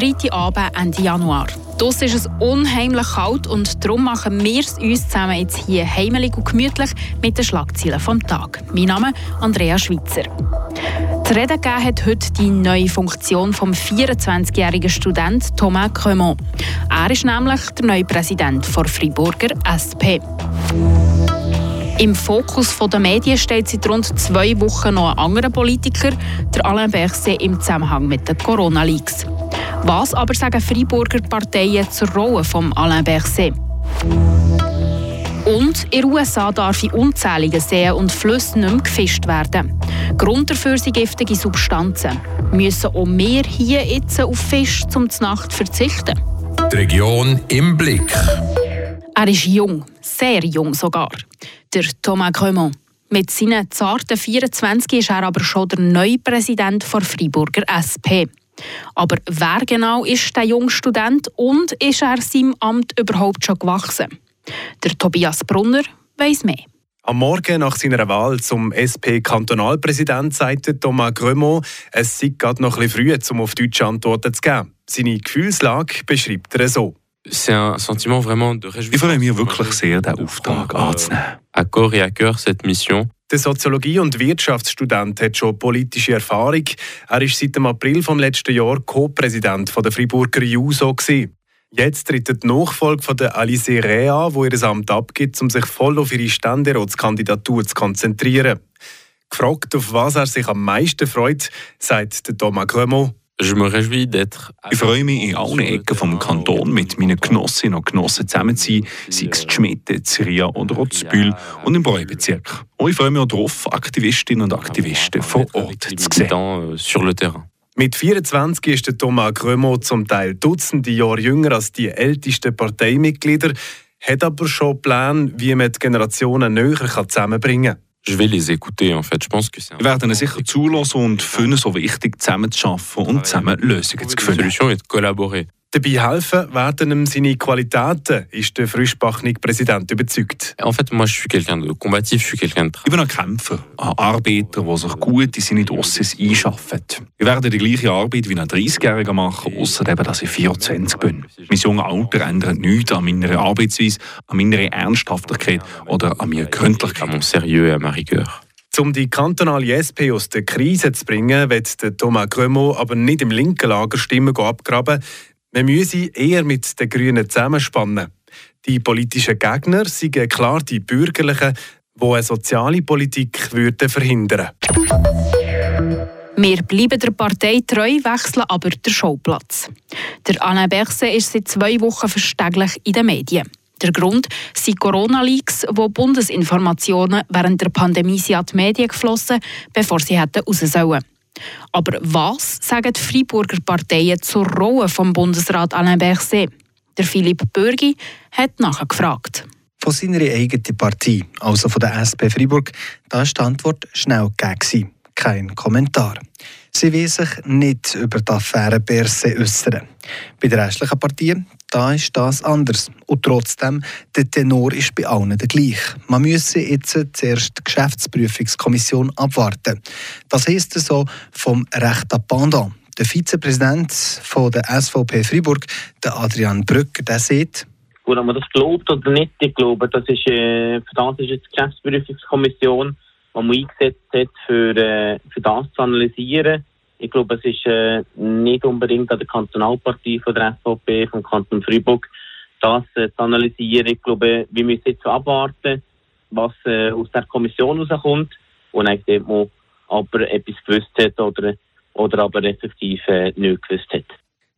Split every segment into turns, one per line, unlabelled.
Freitagabend Ende Januar. Draussen ist es unheimlich kalt und darum machen wir es uns zusammen jetzt hier heimelig und gemütlich mit den Schlagzeilen vom Tag. Mein Name ist Andrea Schweitzer. Zu reden gegeben hat heute die neue Funktion vom 24-jährigen Student Thomas Cremont. Er ist nämlich der neue Präsident der Friburger SP. Im Fokus der Medien steht seit rund zwei Wochen noch ein anderer Politiker, der Alain Berset, im Zusammenhang mit den Corona-Leaks. Was aber sagen Freiburger Parteien zur Rolle von Alain Berset? Und in den USA darf in unzähligen Seen und Flüssen nicht mehr gefischt werden. Grund dafür sind giftige Substanzen. Müssen auch wir hier jetzt auf Fisch zum Nacht verzichten?
Die Region im Blick.
Er ist jung, sehr jung sogar der Thomas Cremont. Mit seinen zarten 24 ist er aber schon der neue Präsident der Freiburger SP. Aber wer genau ist der junge Student und ist er seinem Amt überhaupt schon gewachsen? Der Tobias Brunner weiß mehr.
Am Morgen nach seiner Wahl zum SP-Kantonalpräsident sagte Thomas Grömont, es sei gerade noch ein bisschen früh, um auf deutsche Antworten zu geben. Seine Gefühlslage beschreibt er so.
Ich freue mich wirklich sehr, diesen Auftrag anzunehmen.
À corps et à cœur cette mission.
Der Soziologie- und Wirtschaftsstudent hat schon politische Erfahrung. Er ist seit dem April vom letzten Jahr Co-Präsident der Friburger JUSO. Jetzt tritt die Nachfolge von der Alice Rea, wo ihr Amt abgibt, um sich voll auf ihre Ständeratskandidatur zu konzentrieren. Gefragt, auf was er sich am meisten freut, sagt Thomas Grömo,
ich freue mich, in allen Ecken vom Kanton mit meinen Genossinnen und Genossen zusammen zu sein, sei es Schmiede, Ziria oder auch Bühl und im Bräubezirk. Und ich freue mich auch darauf, Aktivistinnen und Aktivisten vor Ort zu sehen.
Mit 24 ist der Thomas Grömo zum Teil Dutzende Jahre jünger als die ältesten Parteimitglieder, hat aber schon Pläne, wie man die Generationen näher zusammenbringen kann.
Je vais les écouter, en fait. Je pense que c'est
Wir werden sicher zulassen und finden so wichtig, zusammen zu arbeiten und zusammen Lösungen zu finden.
La solution est de collaborer.
Dabei helfen werden ihm seine Qualitäten, ist der frischbachene Präsident überzeugt.
En fait, moi, je suis quelqu'un de combatif, je suis quelqu'un de
Ich bin ein Kämpfer, ein Arbeiter, der sich gut in seine Dossiers einschafft. Ich werde die gleiche Arbeit wie ein 30-Jähriger machen, außer eben, dass ich 24 bin. Mein junges Alter ändert nichts an meiner Arbeitsweise, an meiner Ernsthaftigkeit oder an meiner Gründlichkeit.
À mon sérieux à ma rigueur.
Um die kantonale SP aus der Krise zu bringen, wird Thomas Grömo aber nicht im linken Lager Stimmen abgraben. Man müsse eher mit den Grünen zusammenspannen. Die politischen Gegner sind klar die Bürgerlichen, die eine soziale Politik würden verhindern
Wir bleiben der Partei treu, wechseln aber den Schauplatz. Der Alain Berset ist seit zwei Wochen verstäglich in den Medien. Der Grund sind Corona-Leaks, wo Bundesinformationen während der Pandemie an die Medien geflossen, bevor sie hätten raus sollen. Aber was sagen die Freiburger Parteien zur Rolle vom Bundesrat Alain Berset? Der Philipp Bürgi hat nachgefragt.
Von seiner eigenen Partei, also von der SP Freiburg, da war die Antwort schnell gegeben. Kein Kommentar. Sie will sich nicht über die Affäre Berset äußern. Bei den restlichen Partien da ist das anders. Und trotzdem, der Tenor ist bei allen der gleiche. Man müsse jetzt zuerst die Geschäftsprüfungskommission abwarten. Das heisst so vom rechten Pendant. Der Vizepräsident von der SVP Freiburg, der Adrian Brücker, der sieht,
Gut, ob man das glaubt oder nicht, ich glaube, das ist, äh, für das ist die Geschäftsprüfungskommission, die man eingesetzt hat, für, äh, für das zu analysieren. Ich glaube, es ist äh, nicht unbedingt an der Kantonalpartie von der SVP, vom Kanton Freiburg, das äh, zu analysieren. Ich glaube, wir müssen jetzt abwarten, was äh, aus der Kommission rauskommt und eigentlich man aber etwas gewusst hat oder, oder aber effektiv äh, nicht gewusst hat.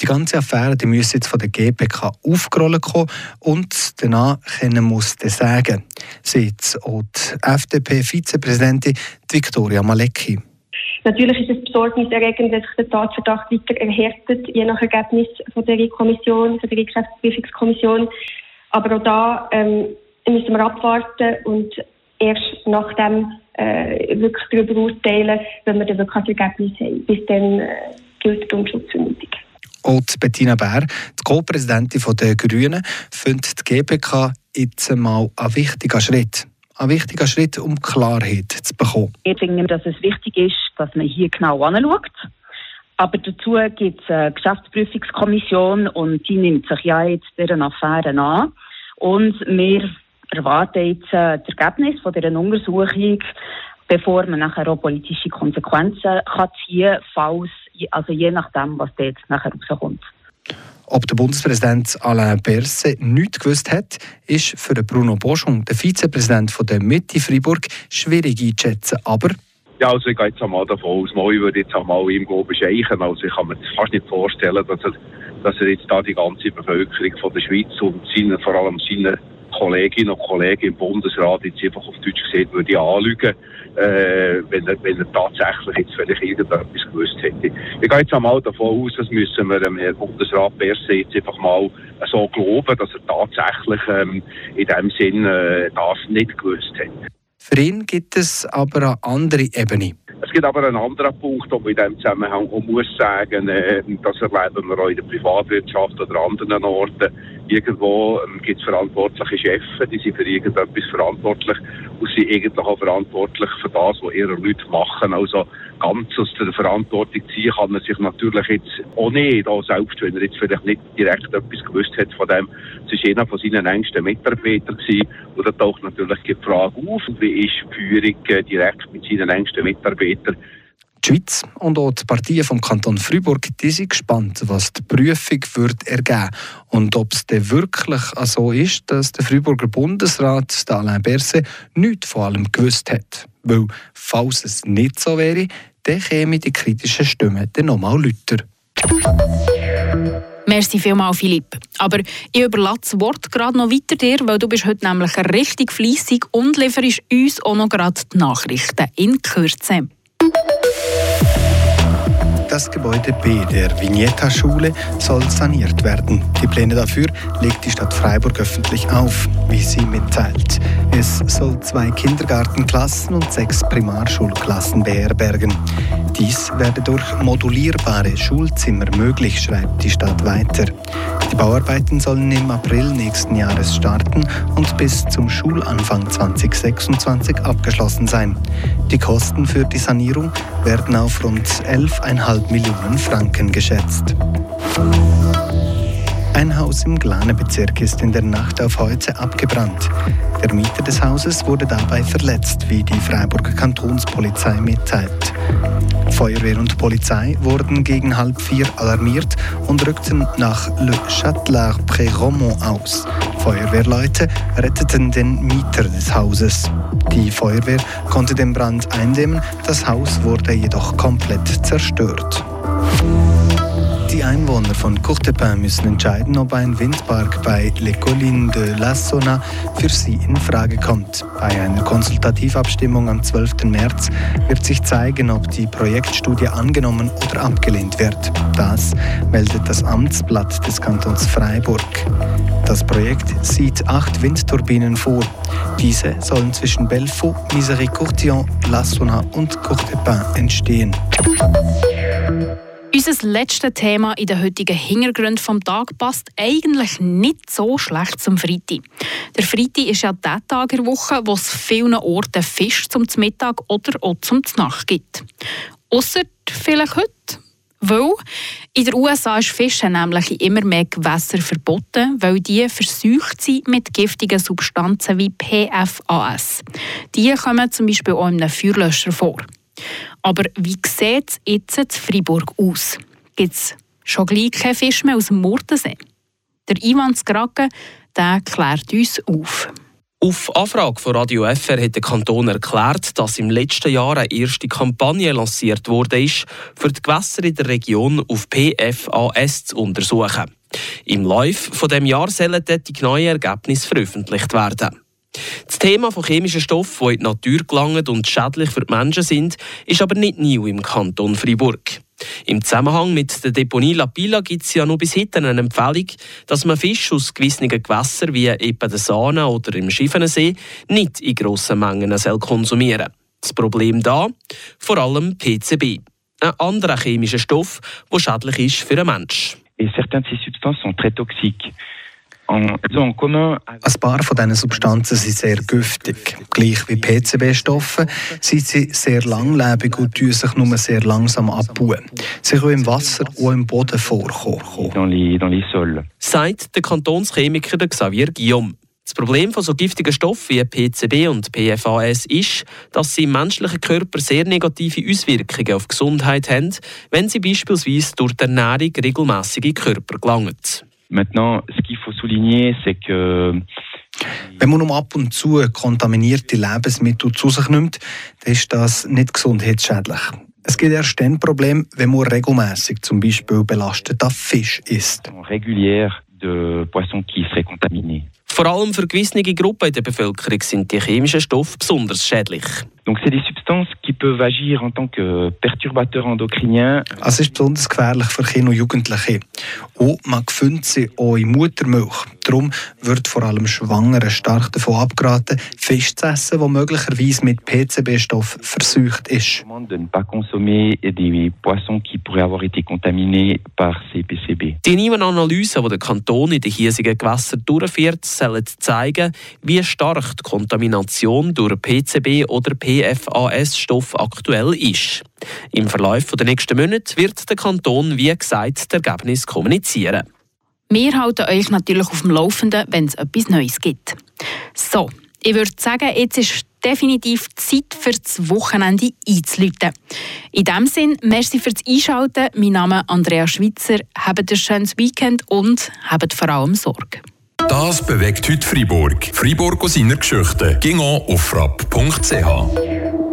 Die ganze Affäre die muss jetzt von der GPK aufgerollt kommen und danach können muss der sagen, sagt auch die FDP-Vizepräsidentin Viktoria Malecki.
Natürlich ist es besorgniserregend, dass sich der Tatverdacht weiter erhärtet, je nach Ergebnis von der Kommission, von der Geschäftsprüfungskommission. Aber auch da ähm, müssen wir abwarten und erst nachdem äh, wirklich darüber urteilen, wenn wir dann wirklich ein Ergebnis haben. Bis dann äh, gilt die Unschuldsvermutung.
Und Bettina Bär, die Co-Präsidentin der Grünen, findet die GPK jetzt mal einen wichtigen Schritt. Ein wichtiger Schritt, um Klarheit zu bekommen.
Ich denke, dass es wichtig ist, dass man hier genau anschaut. Aber dazu gibt es eine Geschäftsprüfungskommission und die nimmt sich ja jetzt dieser Affäre an. Und wir erwarten jetzt äh, das Ergebnis von dieser Untersuchung, bevor man nachher auch politische Konsequenzen kann ziehen kann, falls, also je nachdem, was dort nachher rauskommt.
Ob der Bundespräsident Alain Berset nichts gewusst hat, ist für Bruno Boschung, der Vizepräsident der Mitte Freiburg, schwierig einzuschätzen. Aber
ja, also ich gehe jetzt einmal davon aus, Moi würde jetzt einmal ihm bescheichen. Also ich kann mir fast nicht vorstellen, dass er, dass er jetzt da die ganze Bevölkerung von der Schweiz und seine, vor allem seine Kolleginnen und Kollegen im Bundesrat jetzt einfach auf Deutsch gesehen würde anlügen, äh, wenn, er, wenn er tatsächlich jetzt vielleicht irgendetwas gewusst hätte. Ich gehe jetzt einmal davon aus, das müssen wir dem Herrn Bundesrat Berse jetzt einfach mal so glauben, dass er tatsächlich ähm, in dem Sinn äh, das nicht gewusst hat.
Für ihn gibt es aber eine andere Ebene.
Es gibt aber einen anderen Punkt, wo man in diesem Zusammenhang auch muss sagen, äh, das erleben wir auch in der Privatwirtschaft oder anderen Orten. Irgendwo ähm, gibt es verantwortliche Chefs, die sind für irgendetwas verantwortlich und sind eigentlich auch verantwortlich für das, was ihre Leute machen. Also ganz aus der Verantwortung ziehen kann er sich natürlich jetzt auch nicht, auch selbst wenn er jetzt vielleicht nicht direkt etwas gewusst hat von dem. Es war einer von seinen engsten Mitarbeitern gewesen. und da taucht natürlich die Frage auf, wie ist die Führung äh, direkt mit seinen engsten Mitarbeitern
die Schweiz und auch die Partien vom Kanton Freiburg die sind gespannt, was die Prüfung wird ergeben und ob es denn wirklich so ist, dass der Freiburger Bundesrat Alain Berset nichts von allem gewusst hat. Weil, falls es nicht so wäre, dann kämen die kritischen Stimmen dann nochmal lauter.
Merci vielmals, Philipp. Aber ich überlasse das Wort gerade noch weiter dir, weil du bist heute nämlich richtig fleissig und lieferst uns auch noch gerade die Nachrichten in Kürze.
Das Gebäude B der Vignetta-Schule soll saniert werden. Die Pläne dafür legt die Stadt Freiburg öffentlich auf, wie sie mitteilt. Es soll zwei Kindergartenklassen und sechs Primarschulklassen beherbergen. Dies werde durch modulierbare Schulzimmer möglich, schreibt die Stadt weiter. Die Bauarbeiten sollen im April nächsten Jahres starten und bis zum Schulanfang 2026 abgeschlossen sein. Die Kosten für die Sanierung werden auf rund 11,5 Millionen Franken geschätzt. Ein Haus im Glane-Bezirk ist in der Nacht auf heute abgebrannt. Der Mieter des Hauses wurde dabei verletzt, wie die Freiburger Kantonspolizei mitteilt. Feuerwehr und Polizei wurden gegen halb vier alarmiert und rückten nach Le Châtelard-Pré-Romont aus. Feuerwehrleute retteten den Mieter des Hauses. Die Feuerwehr konnte den Brand eindämmen, das Haus wurde jedoch komplett zerstört. Die Einwohner von Courtepin müssen entscheiden, ob ein Windpark bei Les Collines de la Sona für sie in Frage kommt. Bei einer Konsultativabstimmung am 12. März wird sich zeigen, ob die Projektstudie angenommen oder abgelehnt wird. Das meldet das Amtsblatt des Kantons Freiburg. Das Projekt sieht acht Windturbinen vor. Diese sollen zwischen Belfaux, Misery-Courtillon, La Sona und Courtepin entstehen.
Unser letztes Thema in den heutigen Hintergründen vom Tag passt eigentlich nicht so schlecht zum Freitag. Der Freitag ist ja der Tag der Woche, wo es vielen Orten Fisch zum Mittag oder auch zum Nacht gibt. Ausser vielleicht heute. Weil in den USA ist Fischen nämlich immer mehr Gewässer verboten, weil die verseucht sind mit giftigen Substanzen wie PFAS. Die kommen zum Beispiel auch in einem Feuerlöscher vor. Aber wie sieht es jetzt in Freiburg aus? Gibt es schon gleich keinen Fisch mehr aus dem Murtensee? Der Ivan Skrake, der klärt uns auf.
Auf Anfrage von Radio FR hat der Kanton erklärt, dass im letzten Jahr eine erste Kampagne lanciert wurde, für die Gewässer in der Region auf PFAS zu untersuchen. Im Live von dem Jahr sollen dort die neuen Ergebnisse veröffentlicht werden. Das Thema von chemischen Stoffen, die in die Natur gelangen und schädlich für die Menschen sind, ist aber nicht neu im Kanton Freiburg. Im Zusammenhang mit der Deponie La Pila gibt es ja noch bis heute eine Empfehlung, dass man Fisch aus gewissen Gewässern wie etwa der Sahne oder im Schiffenensee nicht in grossen Mengen konsumieren soll. Das Problem da? Vor allem PCB, ein anderer chemischer Stoff, der schädlich ist für einen Menschen.
Certaines de ces substances sont très toxiques.
Ein paar von diesen Substanzen sind sehr giftig. Gleich wie PCB-Stoffe sind sie sehr langlebig und tun sich nur sehr langsam abbauen. Sie können im Wasser und im Boden vorkommen.
Sagt der Kantonschemiker Xavier Guillaume. Das Problem von so giftigen Stoffen wie PCB und PFAS ist, dass sie im menschlichen Körper sehr negative Auswirkungen auf die Gesundheit haben, wenn sie beispielsweise durch die Ernährung regelmäßig in den Körper gelangen.
Maintenant, ce qu'il faut souligner, c'est que
wenn man um ab und zu kontaminierte Lebensmittel zu sich nimmt, dann ist das nicht gesundheitsschädlich. Es gibt erst dann Problem, wenn man regelmäßig zum Beispiel belasteter Fisch isst.
De poissons qui seraient contaminés.
Vor allem für gewisse Gruppen in der Bevölkerung sind die chemischen Stoffe besonders schädlich.
Donc c'est des substances qui peuvent agir en tant que perturbateurs endocriniens.
Es ist besonders gefährlich für Kinder und Jugendliche. Und man findet sie auch in Muttermilch. Darum wird vor allem Schwangeren stark davon abgeraten, Fisch zu essen, der möglicherweise mit PCB-Stoff verseucht ist.
De ne pas consommer des poissons qui pourraient avoir été contaminés par ces PCB.
Die Niemann-Analyse, die der Kanton in den hiesigen Gewässern durchführt, soll zeigen, wie stark die Kontamination durch PCB oder PCB PFAS-Stoff aktuell ist. Im Verlauf der nächsten Monate wird der Kanton, wie gesagt, das Ergebnis kommunizieren.
Wir halten euch natürlich auf dem Laufenden, wenn es etwas Neues gibt. So, ich würde sagen, jetzt ist definitiv Zeit für das Wochenende einzuläuten. In diesem Sinne, merci fürs Einschalten. Mein Name ist Andrea Schweitzer. Habt ein schönes Weekend und habt vor allem Sorge.
Das bewegt heute Freiburg. Freiburg aus seiner Geschichte. Ging auf frapp.ch.